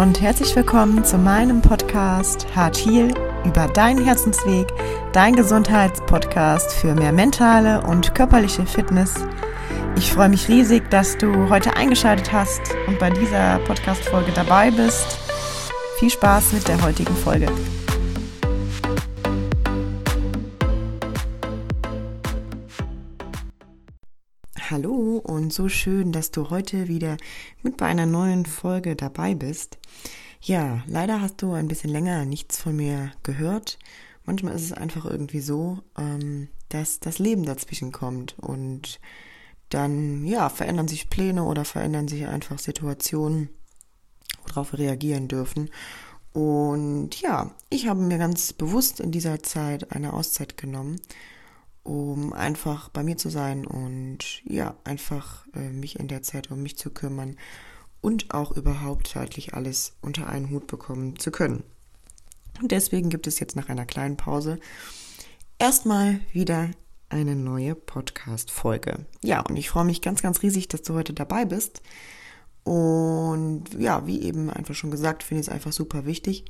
Und herzlich willkommen zu meinem Podcast Hart Heal über deinen Herzensweg, dein Gesundheitspodcast für mehr mentale und körperliche Fitness. Ich freue mich riesig, dass du heute eingeschaltet hast und bei dieser Podcast-Folge dabei bist. Viel Spaß mit der heutigen Folge. Und so schön, dass du heute wieder mit bei einer neuen Folge dabei bist. Ja, leider hast du ein bisschen länger nichts von mir gehört. Manchmal ist es einfach irgendwie so, ähm, dass das Leben dazwischen kommt und dann, ja, verändern sich Pläne oder verändern sich einfach Situationen, worauf wir reagieren dürfen. Und ja, ich habe mir ganz bewusst in dieser Zeit eine Auszeit genommen um einfach bei mir zu sein und ja, einfach äh, mich in der Zeit um mich zu kümmern und auch überhaupt zeitlich alles unter einen Hut bekommen zu können. Und deswegen gibt es jetzt nach einer kleinen Pause erstmal wieder eine neue Podcast-Folge. Ja, und ich freue mich ganz, ganz riesig, dass du heute dabei bist. Und ja, wie eben einfach schon gesagt, finde ich es einfach super wichtig,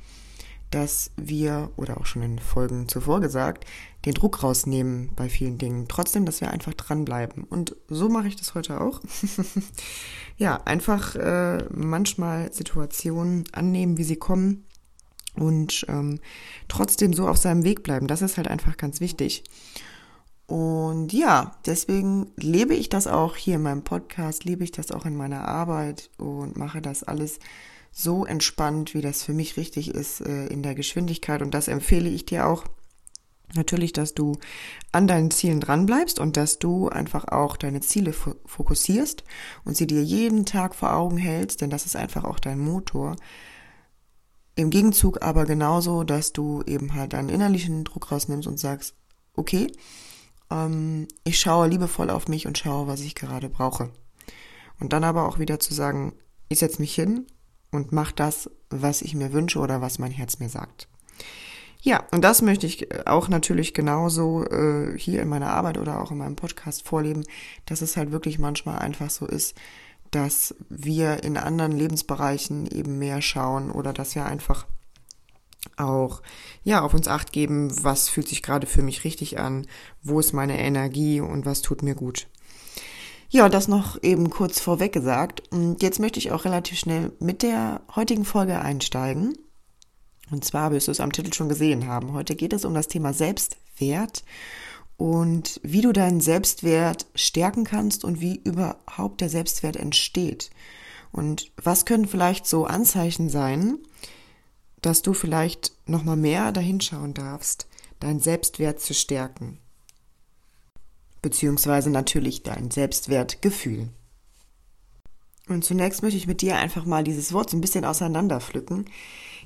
dass wir, oder auch schon in Folgen zuvor gesagt, den Druck rausnehmen bei vielen Dingen. Trotzdem, dass wir einfach dranbleiben. Und so mache ich das heute auch. ja, einfach äh, manchmal Situationen annehmen, wie sie kommen und ähm, trotzdem so auf seinem Weg bleiben. Das ist halt einfach ganz wichtig. Und ja, deswegen lebe ich das auch hier in meinem Podcast, lebe ich das auch in meiner Arbeit und mache das alles so entspannt, wie das für mich richtig ist äh, in der Geschwindigkeit. Und das empfehle ich dir auch. Natürlich, dass du an deinen Zielen dranbleibst und dass du einfach auch deine Ziele fokussierst und sie dir jeden Tag vor Augen hältst, denn das ist einfach auch dein Motor. Im Gegenzug aber genauso, dass du eben halt deinen innerlichen Druck rausnimmst und sagst, okay, ähm, ich schaue liebevoll auf mich und schaue, was ich gerade brauche. Und dann aber auch wieder zu sagen, ich setze mich hin und mache das, was ich mir wünsche oder was mein Herz mir sagt. Ja, und das möchte ich auch natürlich genauso äh, hier in meiner Arbeit oder auch in meinem Podcast vorleben, dass es halt wirklich manchmal einfach so ist, dass wir in anderen Lebensbereichen eben mehr schauen oder dass wir einfach auch ja auf uns acht geben, was fühlt sich gerade für mich richtig an, wo ist meine Energie und was tut mir gut. Ja, das noch eben kurz vorweg gesagt. Und jetzt möchte ich auch relativ schnell mit der heutigen Folge einsteigen. Und zwar wirst du es am Titel schon gesehen haben. Heute geht es um das Thema Selbstwert und wie du deinen Selbstwert stärken kannst und wie überhaupt der Selbstwert entsteht. Und was können vielleicht so Anzeichen sein, dass du vielleicht nochmal mehr dahinschauen darfst, deinen Selbstwert zu stärken beziehungsweise natürlich dein Selbstwertgefühl. Und zunächst möchte ich mit dir einfach mal dieses Wort so ein bisschen auseinanderpflücken.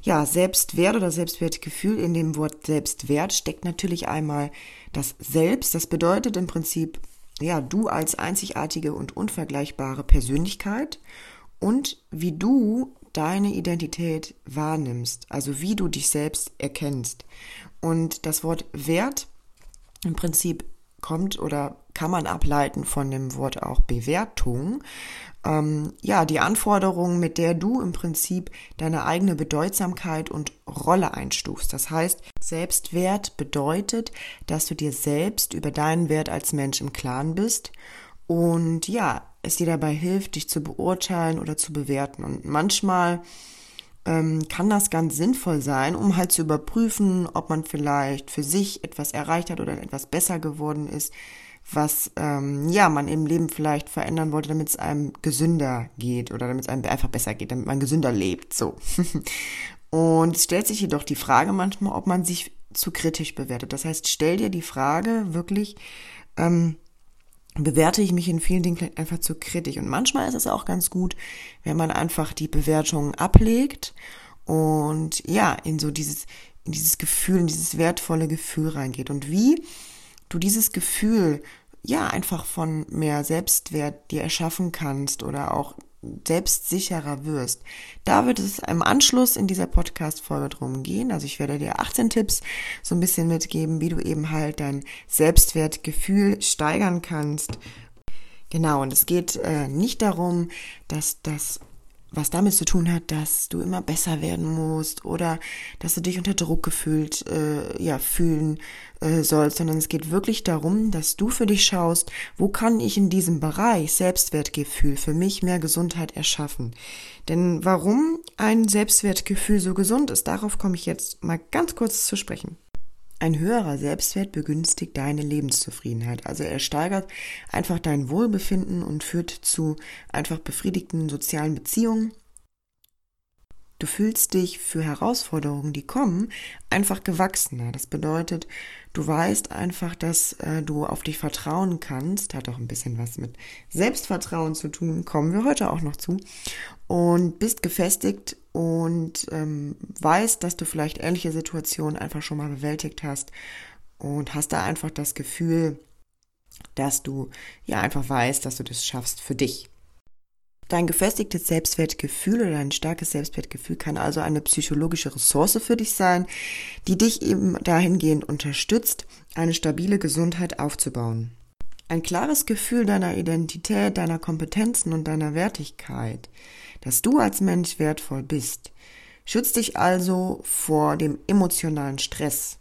Ja, Selbstwert oder Selbstwertgefühl in dem Wort Selbstwert steckt natürlich einmal das Selbst. Das bedeutet im Prinzip, ja, du als einzigartige und unvergleichbare Persönlichkeit und wie du deine Identität wahrnimmst, also wie du dich selbst erkennst. Und das Wort Wert im Prinzip kommt oder kann man ableiten von dem Wort auch Bewertung. Ähm, ja, die Anforderung, mit der du im Prinzip deine eigene Bedeutsamkeit und Rolle einstufst. Das heißt, Selbstwert bedeutet, dass du dir selbst über deinen Wert als Mensch im Klaren bist und ja, es dir dabei hilft, dich zu beurteilen oder zu bewerten. Und manchmal ähm, kann das ganz sinnvoll sein, um halt zu überprüfen, ob man vielleicht für sich etwas erreicht hat oder etwas besser geworden ist, was ähm, ja man im Leben vielleicht verändern wollte, damit es einem gesünder geht oder damit es einem einfach besser geht, damit man gesünder lebt. So. Und es stellt sich jedoch die Frage manchmal, ob man sich zu kritisch bewertet. Das heißt, stell dir die Frage wirklich, ähm, bewerte ich mich in vielen Dingen vielleicht einfach zu kritisch. Und manchmal ist es auch ganz gut, wenn man einfach die Bewertungen ablegt und ja, in so dieses, in dieses Gefühl, in dieses wertvolle Gefühl reingeht. Und wie du dieses Gefühl ja einfach von mehr Selbstwert dir erschaffen kannst oder auch selbstsicherer wirst. Da wird es im Anschluss in dieser Podcast-Folge drum gehen. Also ich werde dir 18 Tipps so ein bisschen mitgeben, wie du eben halt dein Selbstwertgefühl steigern kannst. Genau, und es geht äh, nicht darum, dass das was damit zu tun hat, dass du immer besser werden musst oder dass du dich unter Druck gefühlt, äh, ja, fühlen äh, sollst, sondern es geht wirklich darum, dass du für dich schaust, wo kann ich in diesem Bereich Selbstwertgefühl für mich mehr Gesundheit erschaffen. Denn warum ein Selbstwertgefühl so gesund ist, darauf komme ich jetzt mal ganz kurz zu sprechen. Ein höherer Selbstwert begünstigt deine Lebenszufriedenheit. Also er steigert einfach dein Wohlbefinden und führt zu einfach befriedigten sozialen Beziehungen. Du fühlst dich für Herausforderungen, die kommen, einfach gewachsener. Das bedeutet, du weißt einfach, dass äh, du auf dich vertrauen kannst. Hat auch ein bisschen was mit Selbstvertrauen zu tun, kommen wir heute auch noch zu. Und bist gefestigt und ähm, weißt, dass du vielleicht ähnliche Situationen einfach schon mal bewältigt hast und hast da einfach das Gefühl, dass du ja einfach weißt, dass du das schaffst für dich. Dein gefestigtes Selbstwertgefühl oder ein starkes Selbstwertgefühl kann also eine psychologische Ressource für dich sein, die dich eben dahingehend unterstützt, eine stabile Gesundheit aufzubauen. Ein klares Gefühl deiner Identität, deiner Kompetenzen und deiner Wertigkeit dass du als Mensch wertvoll bist. Schütz dich also vor dem emotionalen Stress.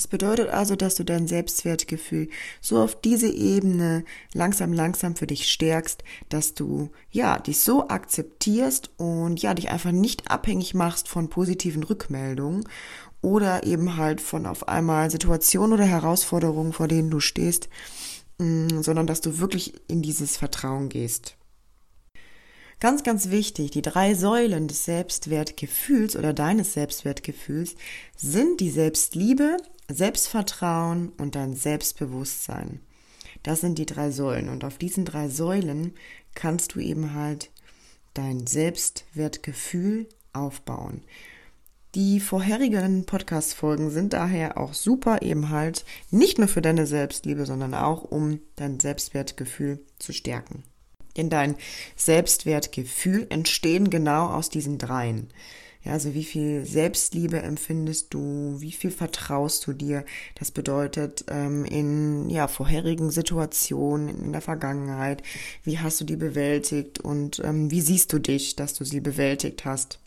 Es bedeutet also, dass du dein Selbstwertgefühl so auf diese Ebene langsam, langsam für dich stärkst, dass du, ja, dich so akzeptierst und ja, dich einfach nicht abhängig machst von positiven Rückmeldungen oder eben halt von auf einmal Situationen oder Herausforderungen, vor denen du stehst, mm, sondern dass du wirklich in dieses Vertrauen gehst. Ganz, ganz wichtig, die drei Säulen des Selbstwertgefühls oder deines Selbstwertgefühls sind die Selbstliebe, Selbstvertrauen und dein Selbstbewusstsein. Das sind die drei Säulen und auf diesen drei Säulen kannst du eben halt dein Selbstwertgefühl aufbauen. Die vorherigen Podcast-Folgen sind daher auch super eben halt nicht nur für deine Selbstliebe, sondern auch um dein Selbstwertgefühl zu stärken in dein Selbstwertgefühl entstehen genau aus diesen dreien. Ja, also wie viel Selbstliebe empfindest du, wie viel vertraust du dir? Das bedeutet ähm, in ja vorherigen Situationen in der Vergangenheit, wie hast du die bewältigt und ähm, wie siehst du dich, dass du sie bewältigt hast?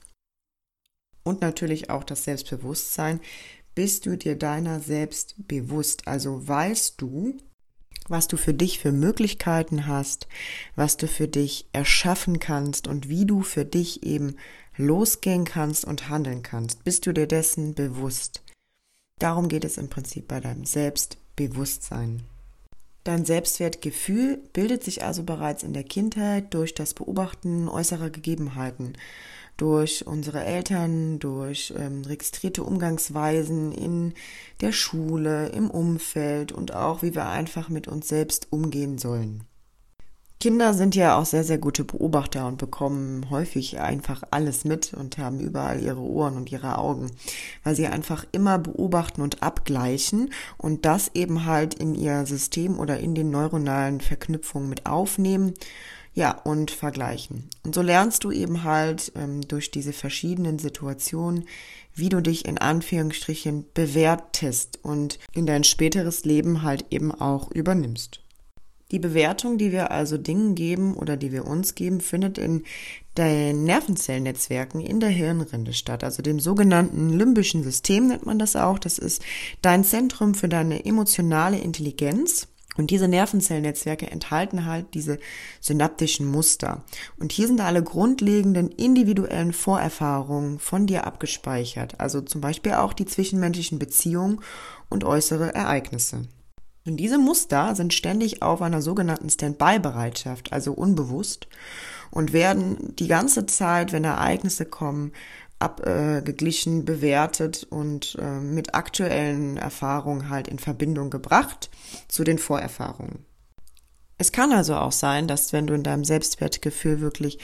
Und natürlich auch das Selbstbewusstsein. Bist du dir deiner selbst bewusst? Also weißt du, was du für dich für Möglichkeiten hast, was du für dich erschaffen kannst und wie du für dich eben losgehen kannst und handeln kannst. Bist du dir dessen bewusst? Darum geht es im Prinzip bei deinem Selbstbewusstsein. Dein Selbstwertgefühl bildet sich also bereits in der Kindheit durch das Beobachten äußerer Gegebenheiten durch unsere Eltern, durch ähm, registrierte Umgangsweisen in der Schule, im Umfeld und auch wie wir einfach mit uns selbst umgehen sollen. Kinder sind ja auch sehr, sehr gute Beobachter und bekommen häufig einfach alles mit und haben überall ihre Ohren und ihre Augen, weil sie einfach immer beobachten und abgleichen und das eben halt in ihr System oder in den neuronalen Verknüpfungen mit aufnehmen ja, und vergleichen. Und so lernst du eben halt ähm, durch diese verschiedenen Situationen, wie du dich in Anführungsstrichen bewertest und in dein späteres Leben halt eben auch übernimmst. Die Bewertung, die wir also Dingen geben oder die wir uns geben, findet in den Nervenzellnetzwerken in der Hirnrinde statt, also dem sogenannten limbischen System nennt man das auch. Das ist dein Zentrum für deine emotionale Intelligenz und diese Nervenzellnetzwerke enthalten halt diese synaptischen Muster. Und hier sind alle grundlegenden individuellen Vorerfahrungen von dir abgespeichert. Also zum Beispiel auch die zwischenmenschlichen Beziehungen und äußere Ereignisse. Und diese Muster sind ständig auf einer sogenannten Standby-Bereitschaft, also unbewusst, und werden die ganze Zeit, wenn Ereignisse kommen, abgeglichen, äh, bewertet und äh, mit aktuellen Erfahrungen halt in Verbindung gebracht zu den Vorerfahrungen. Es kann also auch sein, dass wenn du in deinem Selbstwertgefühl wirklich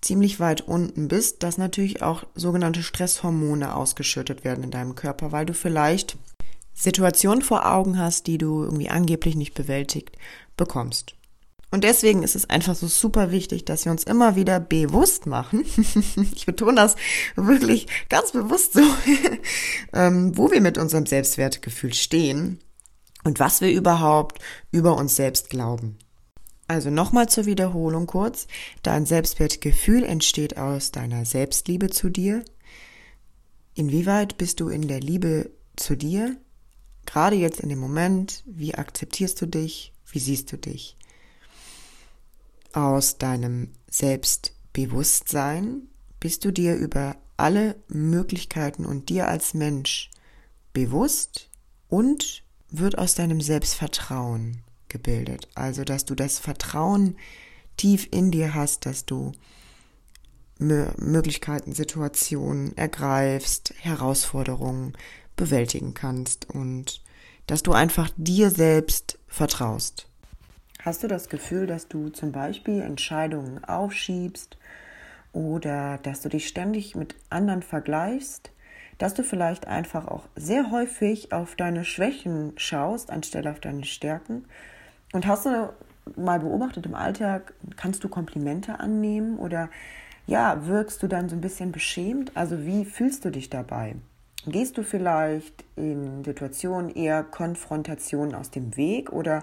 ziemlich weit unten bist, dass natürlich auch sogenannte Stresshormone ausgeschüttet werden in deinem Körper, weil du vielleicht Situationen vor Augen hast, die du irgendwie angeblich nicht bewältigt bekommst. Und deswegen ist es einfach so super wichtig, dass wir uns immer wieder bewusst machen. ich betone das wirklich ganz bewusst so, ähm, wo wir mit unserem Selbstwertgefühl stehen und was wir überhaupt über uns selbst glauben. Also nochmal zur Wiederholung kurz. Dein Selbstwertgefühl entsteht aus deiner Selbstliebe zu dir. Inwieweit bist du in der Liebe zu dir? Gerade jetzt in dem Moment, wie akzeptierst du dich? Wie siehst du dich? Aus deinem Selbstbewusstsein bist du dir über alle Möglichkeiten und dir als Mensch bewusst und wird aus deinem Selbstvertrauen gebildet. Also, dass du das Vertrauen tief in dir hast, dass du Möglichkeiten, Situationen ergreifst, Herausforderungen bewältigen kannst und dass du einfach dir selbst vertraust. Hast du das Gefühl, dass du zum Beispiel Entscheidungen aufschiebst oder dass du dich ständig mit anderen vergleichst, dass du vielleicht einfach auch sehr häufig auf deine Schwächen schaust, anstelle auf deine Stärken und hast du mal beobachtet im Alltag, kannst du Komplimente annehmen oder ja, wirkst du dann so ein bisschen beschämt? Also wie fühlst du dich dabei? Gehst du vielleicht in Situationen eher Konfrontationen aus dem Weg oder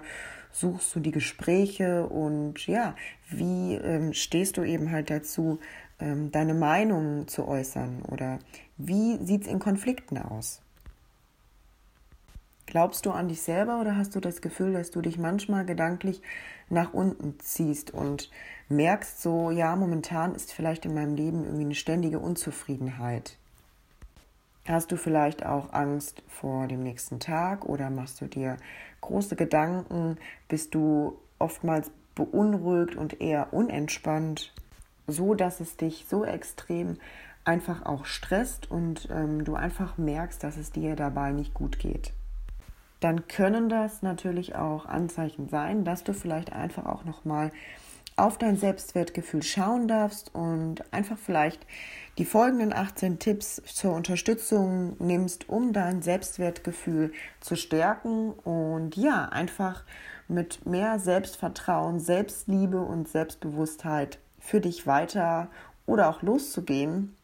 suchst du die Gespräche und ja, wie ähm, stehst du eben halt dazu, ähm, deine Meinung zu äußern oder wie sieht es in Konflikten aus? Glaubst du an dich selber oder hast du das Gefühl, dass du dich manchmal gedanklich nach unten ziehst und merkst so, ja, momentan ist vielleicht in meinem Leben irgendwie eine ständige Unzufriedenheit? Hast du vielleicht auch Angst vor dem nächsten Tag oder machst du dir große Gedanken? Bist du oftmals beunruhigt und eher unentspannt, so dass es dich so extrem einfach auch stresst und ähm, du einfach merkst, dass es dir dabei nicht gut geht? dann können das natürlich auch Anzeichen sein, dass du vielleicht einfach auch noch mal auf dein Selbstwertgefühl schauen darfst und einfach vielleicht die folgenden 18 Tipps zur Unterstützung nimmst, um dein Selbstwertgefühl zu stärken und ja, einfach mit mehr Selbstvertrauen, Selbstliebe und Selbstbewusstheit für dich weiter oder auch loszugehen.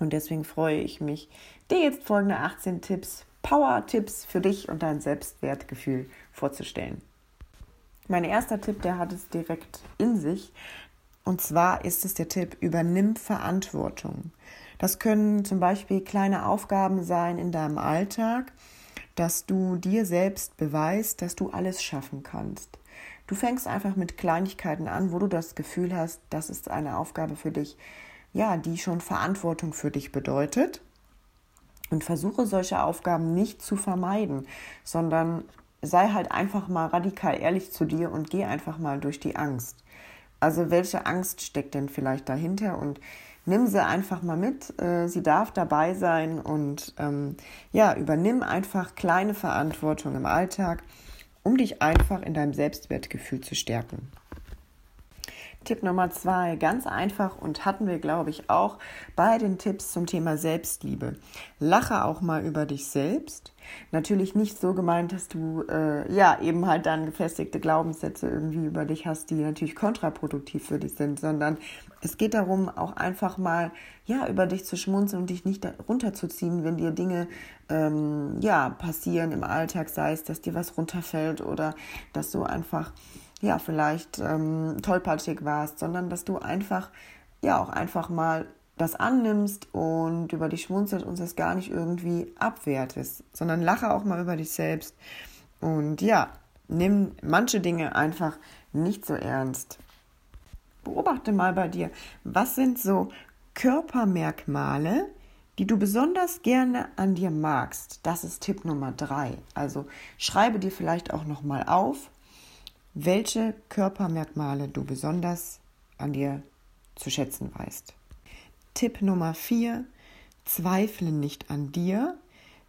Und deswegen freue ich mich, dir jetzt folgende 18 Tipps Power-Tipps für dich und dein Selbstwertgefühl vorzustellen. Mein erster Tipp, der hat es direkt in sich. Und zwar ist es der Tipp, übernimm Verantwortung. Das können zum Beispiel kleine Aufgaben sein in deinem Alltag, dass du dir selbst beweist, dass du alles schaffen kannst. Du fängst einfach mit Kleinigkeiten an, wo du das Gefühl hast, das ist eine Aufgabe für dich, ja, die schon Verantwortung für dich bedeutet. Und versuche solche Aufgaben nicht zu vermeiden, sondern sei halt einfach mal radikal ehrlich zu dir und geh einfach mal durch die Angst. Also welche Angst steckt denn vielleicht dahinter und nimm sie einfach mal mit. Äh, sie darf dabei sein und ähm, ja, übernimm einfach kleine Verantwortung im Alltag, um dich einfach in deinem Selbstwertgefühl zu stärken. Tipp Nummer zwei, ganz einfach und hatten wir, glaube ich, auch bei den Tipps zum Thema Selbstliebe. Lache auch mal über dich selbst. Natürlich nicht so gemeint, dass du äh, ja eben halt dann gefestigte Glaubenssätze irgendwie über dich hast, die natürlich kontraproduktiv für dich sind, sondern es geht darum, auch einfach mal ja über dich zu schmunzeln und dich nicht runterzuziehen, wenn dir Dinge ähm, ja passieren im Alltag, sei es, dass dir was runterfällt oder dass du einfach ja, vielleicht ähm, tollpatschig warst, sondern dass du einfach, ja, auch einfach mal das annimmst und über dich schmunzelst und es gar nicht irgendwie abwertest, sondern lache auch mal über dich selbst. Und ja, nimm manche Dinge einfach nicht so ernst. Beobachte mal bei dir, was sind so Körpermerkmale, die du besonders gerne an dir magst. Das ist Tipp Nummer drei. Also schreibe dir vielleicht auch noch mal auf, welche Körpermerkmale du besonders an dir zu schätzen weißt. Tipp Nummer 4. Zweifle nicht an dir,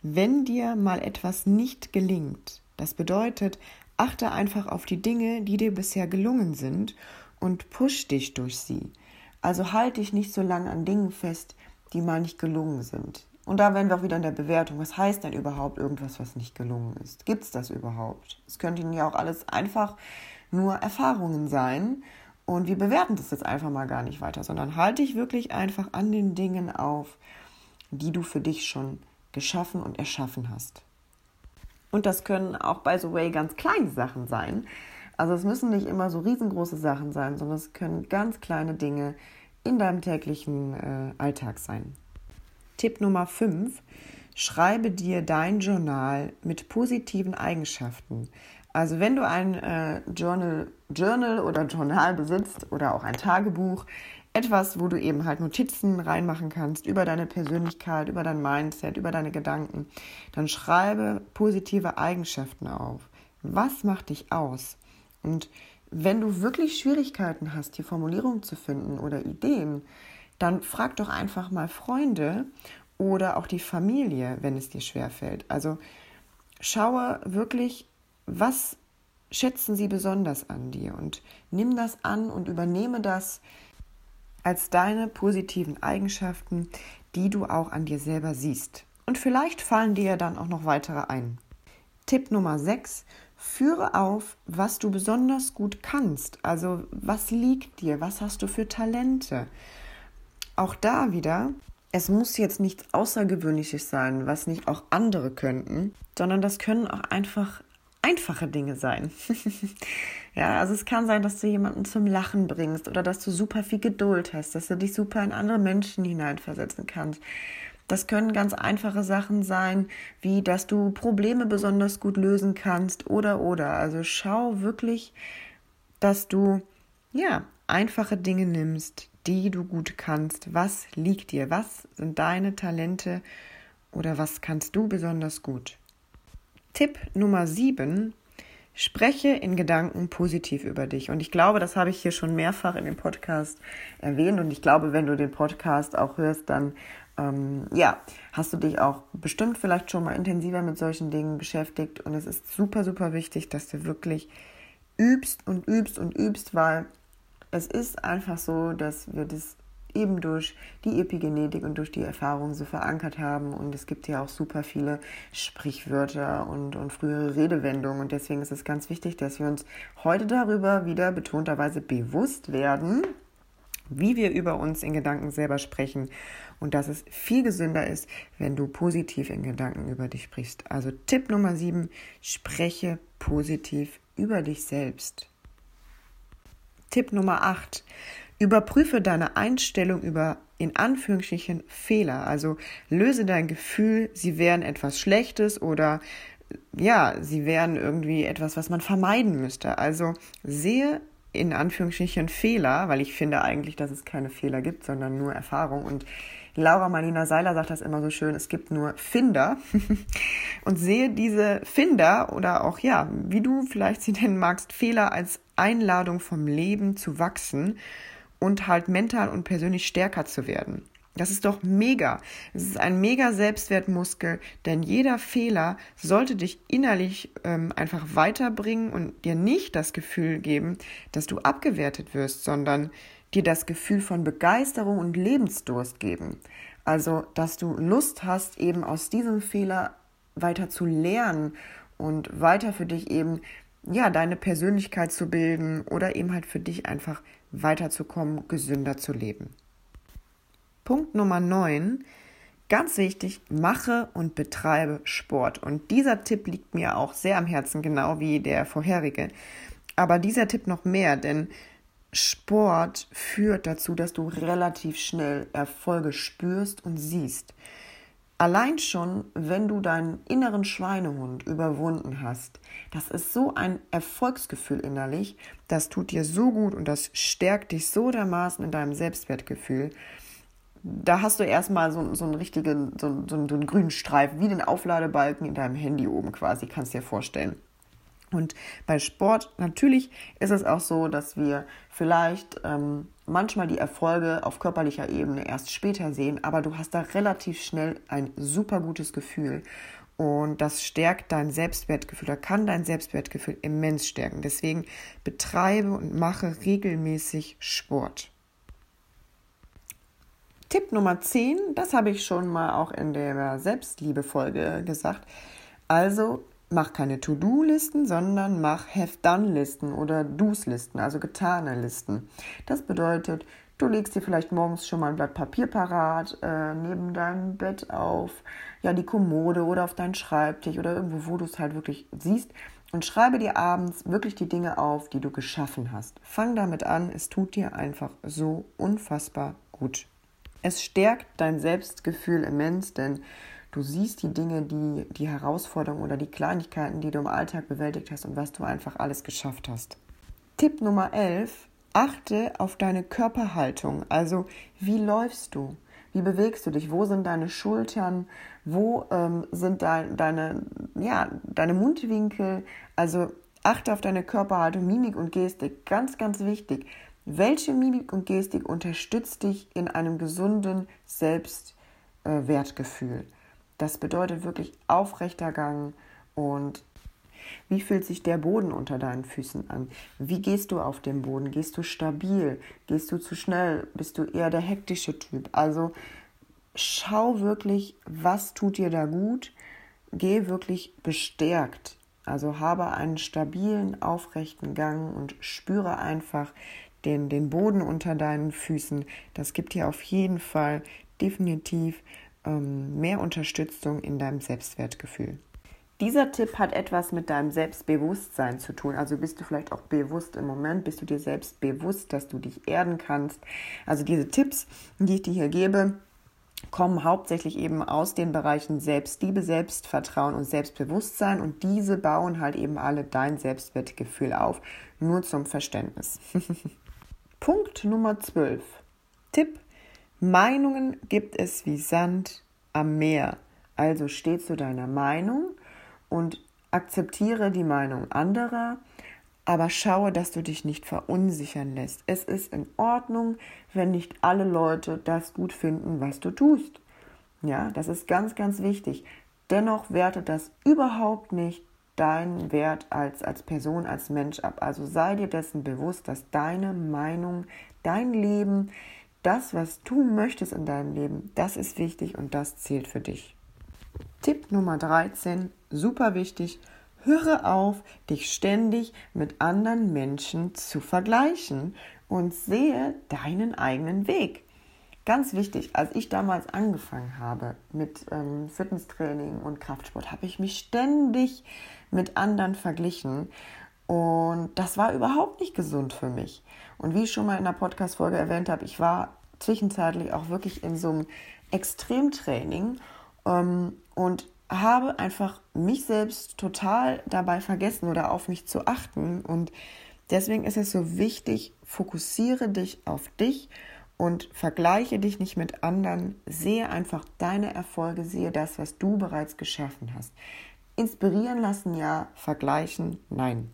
wenn dir mal etwas nicht gelingt. Das bedeutet, achte einfach auf die Dinge, die dir bisher gelungen sind und push dich durch sie. Also halte dich nicht so lange an Dingen fest, die mal nicht gelungen sind. Und da wären wir auch wieder in der Bewertung. Was heißt denn überhaupt irgendwas, was nicht gelungen ist? Gibt es das überhaupt? Es könnten ja auch alles einfach nur Erfahrungen sein. Und wir bewerten das jetzt einfach mal gar nicht weiter, sondern halte dich wirklich einfach an den Dingen auf, die du für dich schon geschaffen und erschaffen hast. Und das können auch, by the way, ganz kleine Sachen sein. Also es müssen nicht immer so riesengroße Sachen sein, sondern es können ganz kleine Dinge in deinem täglichen äh, Alltag sein. Tipp Nummer 5. Schreibe dir dein Journal mit positiven Eigenschaften. Also wenn du ein äh, Journal, Journal oder Journal besitzt oder auch ein Tagebuch, etwas, wo du eben halt Notizen reinmachen kannst über deine Persönlichkeit, über dein Mindset, über deine Gedanken, dann schreibe positive Eigenschaften auf. Was macht dich aus? Und wenn du wirklich Schwierigkeiten hast, die Formulierung zu finden oder Ideen, dann frag doch einfach mal Freunde oder auch die Familie, wenn es dir schwerfällt. Also schaue wirklich, was schätzen sie besonders an dir und nimm das an und übernehme das als deine positiven Eigenschaften, die du auch an dir selber siehst. Und vielleicht fallen dir dann auch noch weitere ein. Tipp Nummer 6. Führe auf, was du besonders gut kannst. Also was liegt dir? Was hast du für Talente? Auch da wieder, es muss jetzt nichts Außergewöhnliches sein, was nicht auch andere könnten, sondern das können auch einfach einfache Dinge sein. ja, also es kann sein, dass du jemanden zum Lachen bringst oder dass du super viel Geduld hast, dass du dich super in andere Menschen hineinversetzen kannst. Das können ganz einfache Sachen sein, wie dass du Probleme besonders gut lösen kannst oder oder. Also schau wirklich, dass du ja einfache Dinge nimmst, die du gut kannst. Was liegt dir? Was sind deine Talente oder was kannst du besonders gut? Tipp Nummer 7. Spreche in Gedanken positiv über dich. Und ich glaube, das habe ich hier schon mehrfach in dem Podcast erwähnt. Und ich glaube, wenn du den Podcast auch hörst, dann ähm, ja, hast du dich auch bestimmt vielleicht schon mal intensiver mit solchen Dingen beschäftigt. Und es ist super, super wichtig, dass du wirklich übst und übst und übst, weil es ist einfach so, dass wir das eben durch die Epigenetik und durch die Erfahrung so verankert haben. Und es gibt ja auch super viele Sprichwörter und, und frühere Redewendungen. Und deswegen ist es ganz wichtig, dass wir uns heute darüber wieder betonterweise bewusst werden, wie wir über uns in Gedanken selber sprechen und dass es viel gesünder ist, wenn du positiv in Gedanken über dich sprichst. Also Tipp Nummer 7, spreche positiv über dich selbst. Tipp Nummer 8, Überprüfe deine Einstellung über in Anführungsstrichen Fehler. Also löse dein Gefühl, sie wären etwas Schlechtes oder ja, sie wären irgendwie etwas, was man vermeiden müsste. Also sehe in Anführungsstrichen Fehler, weil ich finde eigentlich, dass es keine Fehler gibt, sondern nur Erfahrung. Und Laura Marlina Seiler sagt das immer so schön, es gibt nur Finder. und sehe diese Finder oder auch, ja, wie du vielleicht sie nennen magst, Fehler als Einladung vom Leben zu wachsen und halt mental und persönlich stärker zu werden. Das ist doch mega. Es ist ein mega Selbstwertmuskel, denn jeder Fehler sollte dich innerlich ähm, einfach weiterbringen und dir nicht das Gefühl geben, dass du abgewertet wirst, sondern dir das Gefühl von Begeisterung und Lebensdurst geben. Also, dass du Lust hast, eben aus diesem Fehler weiter zu lernen und weiter für dich eben ja, deine Persönlichkeit zu bilden oder eben halt für dich einfach weiterzukommen, gesünder zu leben. Punkt Nummer 9. Ganz wichtig, mache und betreibe Sport. Und dieser Tipp liegt mir auch sehr am Herzen, genau wie der vorherige. Aber dieser Tipp noch mehr, denn Sport führt dazu, dass du relativ schnell Erfolge spürst und siehst. Allein schon, wenn du deinen inneren Schweinehund überwunden hast, das ist so ein Erfolgsgefühl innerlich, das tut dir so gut und das stärkt dich so dermaßen in deinem Selbstwertgefühl. Da hast du erstmal so, so einen richtigen, so, so, so einen grünen Streifen, wie den Aufladebalken in deinem Handy oben quasi, kannst du dir vorstellen. Und bei Sport natürlich ist es auch so, dass wir vielleicht ähm, manchmal die Erfolge auf körperlicher Ebene erst später sehen, aber du hast da relativ schnell ein super gutes Gefühl. Und das stärkt dein Selbstwertgefühl, da kann dein Selbstwertgefühl immens stärken. Deswegen betreibe und mache regelmäßig Sport. Tipp Nummer 10, das habe ich schon mal auch in der Selbstliebe-Folge gesagt. Also mach keine To-Do-Listen, sondern mach Have-Done-Listen oder Do's-Listen, also getane Listen. Das bedeutet, du legst dir vielleicht morgens schon mal ein Blatt Papier parat, äh, neben deinem Bett auf, ja, die Kommode oder auf deinen Schreibtisch oder irgendwo, wo du es halt wirklich siehst. und schreibe dir abends wirklich die Dinge auf, die du geschaffen hast. Fang damit an, es tut dir einfach so unfassbar gut. Es stärkt dein Selbstgefühl immens, denn du siehst die Dinge, die die Herausforderungen oder die Kleinigkeiten, die du im Alltag bewältigt hast und was du einfach alles geschafft hast. Tipp Nummer 11. Achte auf deine Körperhaltung. Also, wie läufst du? Wie bewegst du dich? Wo sind deine Schultern? Wo ähm, sind dein, deine, ja, deine Mundwinkel? Also achte auf deine Körperhaltung, Mimik und Gestik. Ganz, ganz wichtig. Welche Mimik und Gestik unterstützt dich in einem gesunden Selbstwertgefühl? Das bedeutet wirklich aufrechter Gang und wie fühlt sich der Boden unter deinen Füßen an? Wie gehst du auf dem Boden? Gehst du stabil? Gehst du zu schnell? Bist du eher der hektische Typ? Also schau wirklich, was tut dir da gut? Geh wirklich bestärkt. Also habe einen stabilen, aufrechten Gang und spüre einfach den, den Boden unter deinen Füßen. Das gibt dir auf jeden Fall definitiv ähm, mehr Unterstützung in deinem Selbstwertgefühl. Dieser Tipp hat etwas mit deinem Selbstbewusstsein zu tun. Also bist du vielleicht auch bewusst im Moment, bist du dir selbst bewusst, dass du dich erden kannst. Also diese Tipps, die ich dir hier gebe, kommen hauptsächlich eben aus den Bereichen Selbstliebe, Selbstvertrauen und Selbstbewusstsein und diese bauen halt eben alle dein Selbstwertgefühl auf. Nur zum Verständnis. Punkt Nummer 12. Tipp. Meinungen gibt es wie Sand am Meer. Also steh zu deiner Meinung und akzeptiere die Meinung anderer, aber schaue, dass du dich nicht verunsichern lässt. Es ist in Ordnung, wenn nicht alle Leute das gut finden, was du tust. Ja, das ist ganz, ganz wichtig. Dennoch wertet das überhaupt nicht deinen Wert als, als Person, als Mensch ab. Also sei dir dessen bewusst, dass deine Meinung, dein Leben, das, was du möchtest in deinem Leben, das ist wichtig und das zählt für dich. Tipp Nummer 13, super wichtig, höre auf, dich ständig mit anderen Menschen zu vergleichen und sehe deinen eigenen Weg. Ganz wichtig, als ich damals angefangen habe mit ähm, Fitnesstraining und Kraftsport, habe ich mich ständig mit anderen verglichen und das war überhaupt nicht gesund für mich. Und wie ich schon mal in der Podcast-Folge erwähnt habe, ich war zwischenzeitlich auch wirklich in so einem Extremtraining ähm, und habe einfach mich selbst total dabei vergessen oder auf mich zu achten. Und deswegen ist es so wichtig, fokussiere dich auf dich und vergleiche dich nicht mit anderen. Sehe einfach deine Erfolge, sehe das, was du bereits geschaffen hast. Inspirieren lassen ja, vergleichen nein.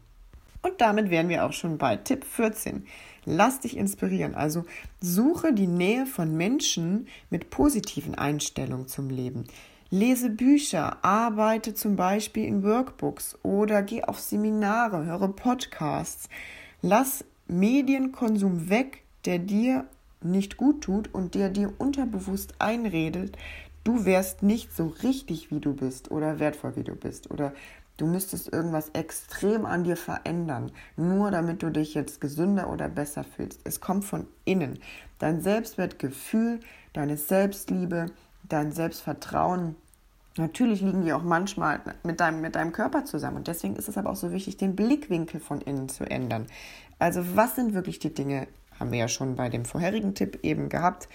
Und damit wären wir auch schon bei Tipp 14. Lass dich inspirieren. Also suche die Nähe von Menschen mit positiven Einstellungen zum Leben. Lese Bücher, arbeite zum Beispiel in Workbooks oder geh auf Seminare, höre Podcasts. Lass Medienkonsum weg, der dir nicht gut tut und der dir unterbewusst einredet, du wärst nicht so richtig, wie du bist oder wertvoll, wie du bist oder du müsstest irgendwas extrem an dir verändern, nur damit du dich jetzt gesünder oder besser fühlst. Es kommt von innen. Dein Selbstwertgefühl, deine Selbstliebe, dein Selbstvertrauen. Natürlich liegen die auch manchmal mit deinem, mit deinem Körper zusammen. Und deswegen ist es aber auch so wichtig, den Blickwinkel von innen zu ändern. Also was sind wirklich die Dinge, haben wir ja schon bei dem vorherigen Tipp eben gehabt,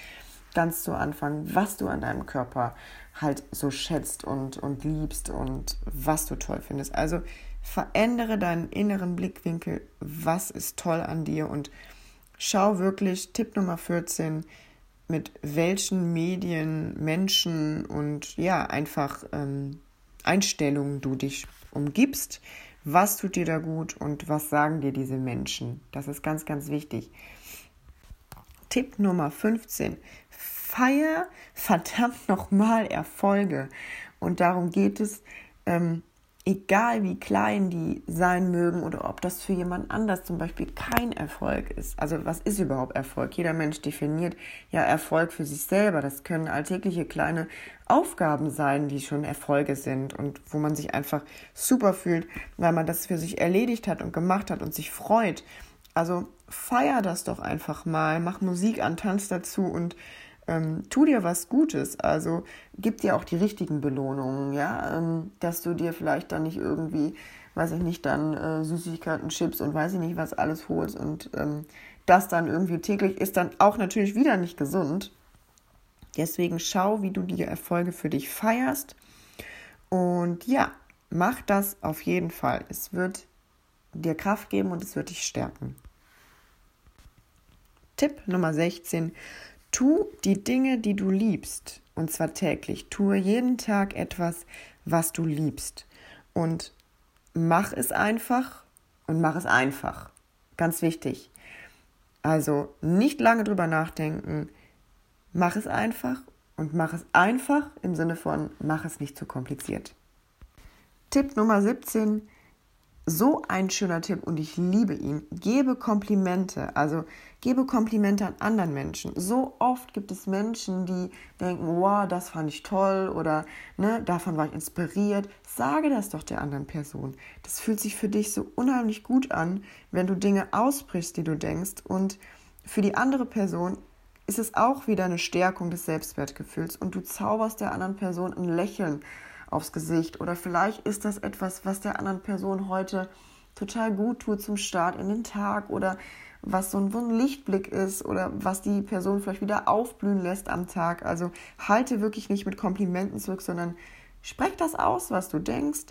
ganz zu Anfang, was du an deinem Körper halt so schätzt und, und liebst und was du toll findest. Also verändere deinen inneren Blickwinkel, was ist toll an dir und schau wirklich, Tipp Nummer 14, mit welchen Medien, Menschen und ja, einfach ähm, Einstellungen du dich umgibst. Was tut dir da gut und was sagen dir diese Menschen? Das ist ganz, ganz wichtig. Tipp Nummer 15. Feier verdammt nochmal Erfolge. Und darum geht es, ähm, egal wie klein die sein mögen oder ob das für jemand anders zum Beispiel kein Erfolg ist. Also was ist überhaupt Erfolg? Jeder Mensch definiert ja Erfolg für sich selber. Das können alltägliche kleine Aufgaben sein, die schon Erfolge sind und wo man sich einfach super fühlt, weil man das für sich erledigt hat und gemacht hat und sich freut. Also feier das doch einfach mal, mach Musik an, tanz dazu und ähm, tu dir was Gutes, also gib dir auch die richtigen Belohnungen, ja, ähm, dass du dir vielleicht dann nicht irgendwie weiß ich nicht, dann äh, Süßigkeiten, Chips und weiß ich nicht, was alles holst und ähm, das dann irgendwie täglich ist dann auch natürlich wieder nicht gesund. Deswegen schau, wie du die Erfolge für dich feierst. Und ja, mach das auf jeden Fall. Es wird dir Kraft geben und es wird dich stärken. Tipp Nummer 16. Tu die Dinge, die du liebst. Und zwar täglich. Tue jeden Tag etwas, was du liebst. Und mach es einfach und mach es einfach. Ganz wichtig. Also nicht lange drüber nachdenken. Mach es einfach und mach es einfach im Sinne von mach es nicht zu kompliziert. Tipp Nummer 17 so ein schöner Tipp und ich liebe ihn. Gebe Komplimente, also gebe Komplimente an anderen Menschen. So oft gibt es Menschen, die denken, wow, das fand ich toll oder ne, davon war ich inspiriert. Sage das doch der anderen Person. Das fühlt sich für dich so unheimlich gut an, wenn du Dinge aussprichst, die du denkst und für die andere Person ist es auch wieder eine Stärkung des Selbstwertgefühls und du zauberst der anderen Person ein Lächeln aufs Gesicht. Oder vielleicht ist das etwas, was der anderen Person heute total gut tut zum Start in den Tag oder was so ein, Lichtblick ist oder was die Person vielleicht wieder aufblühen lässt am Tag. Also halte wirklich nicht mit Komplimenten zurück, sondern sprech das aus, was du denkst,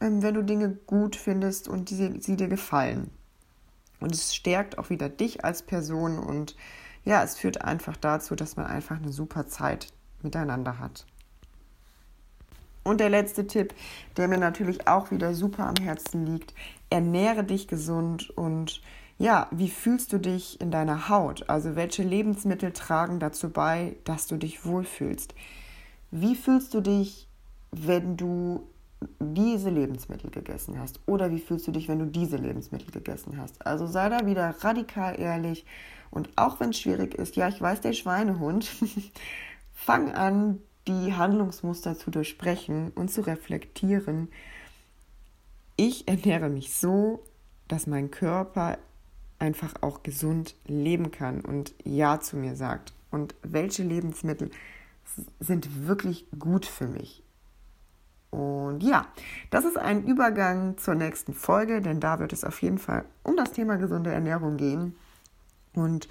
ähm, wenn du Dinge gut findest und die, sie dir gefallen. Und es stärkt auch wieder dich als Person und ja, es führt einfach dazu, dass man einfach eine super Zeit miteinander hat. Und der letzte Tipp, der mir natürlich auch wieder super am Herzen liegt, ernähre dich gesund und ja, wie fühlst du dich in deiner Haut? Also welche Lebensmittel tragen dazu bei, dass du dich wohlfühlst? Wie fühlst du dich, wenn du diese Lebensmittel gegessen hast? Oder wie fühlst du dich, wenn du diese Lebensmittel gegessen hast? Also sei da wieder radikal ehrlich und auch wenn es schwierig ist, ja, ich weiß, der Schweinehund, fang an, die Handlungsmuster zu durchbrechen und zu reflektieren. Ich ernähre mich so, dass mein Körper einfach auch gesund leben kann und Ja zu mir sagt. Und welche Lebensmittel sind wirklich gut für mich? Und ja, das ist ein Übergang zur nächsten Folge, denn da wird es auf jeden Fall um das Thema gesunde Ernährung gehen. Und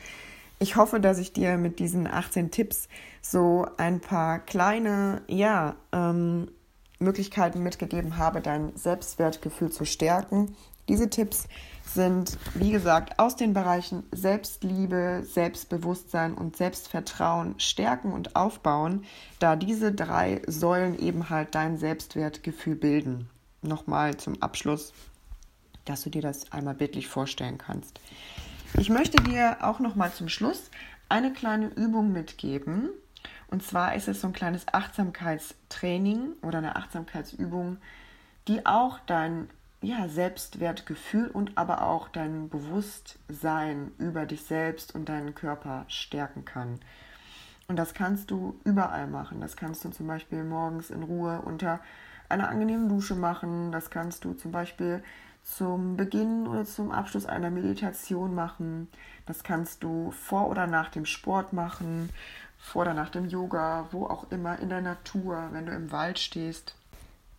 ich hoffe, dass ich dir mit diesen 18 Tipps so ein paar kleine, ja, ähm, Möglichkeiten mitgegeben habe, dein Selbstwertgefühl zu stärken. Diese Tipps sind, wie gesagt, aus den Bereichen Selbstliebe, Selbstbewusstsein und Selbstvertrauen stärken und aufbauen, da diese drei Säulen eben halt dein Selbstwertgefühl bilden. Nochmal zum Abschluss, dass du dir das einmal bildlich vorstellen kannst. Ich möchte dir auch noch mal zum Schluss eine kleine Übung mitgeben. Und zwar ist es so ein kleines Achtsamkeitstraining oder eine Achtsamkeitsübung, die auch dein ja, Selbstwertgefühl und aber auch dein Bewusstsein über dich selbst und deinen Körper stärken kann. Und das kannst du überall machen. Das kannst du zum Beispiel morgens in Ruhe unter einer angenehmen Dusche machen. Das kannst du zum Beispiel zum Beginn oder zum Abschluss einer Meditation machen. Das kannst du vor oder nach dem Sport machen, vor oder nach dem Yoga, wo auch immer in der Natur, wenn du im Wald stehst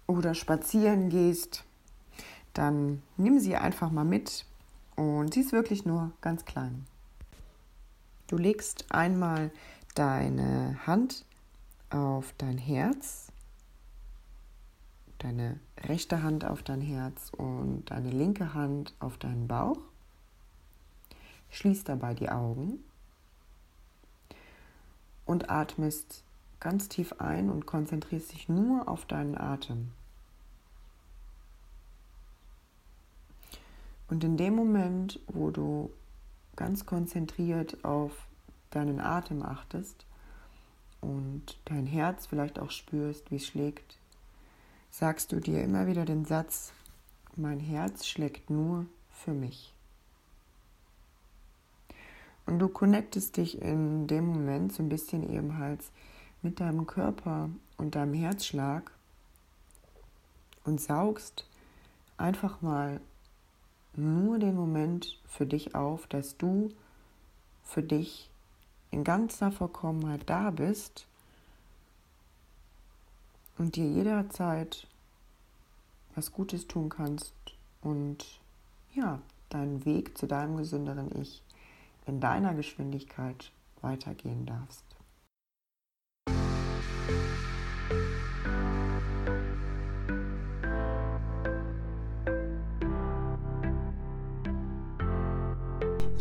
oder spazieren gehst, dann nimm sie einfach mal mit und sie ist wirklich nur ganz klein. Du legst einmal deine Hand auf dein Herz deine rechte Hand auf dein Herz und deine linke Hand auf deinen Bauch. Schließ dabei die Augen und atmest ganz tief ein und konzentrierst dich nur auf deinen Atem. Und in dem Moment, wo du ganz konzentriert auf deinen Atem achtest und dein Herz vielleicht auch spürst, wie es schlägt, sagst du dir immer wieder den Satz, mein Herz schlägt nur für mich. Und du connectest dich in dem Moment so ein bisschen eben halt mit deinem Körper und deinem Herzschlag und saugst einfach mal nur den Moment für dich auf, dass du für dich in ganzer Vollkommenheit da bist und dir jederzeit was Gutes tun kannst und ja, deinen Weg zu deinem gesünderen Ich in deiner Geschwindigkeit weitergehen darfst.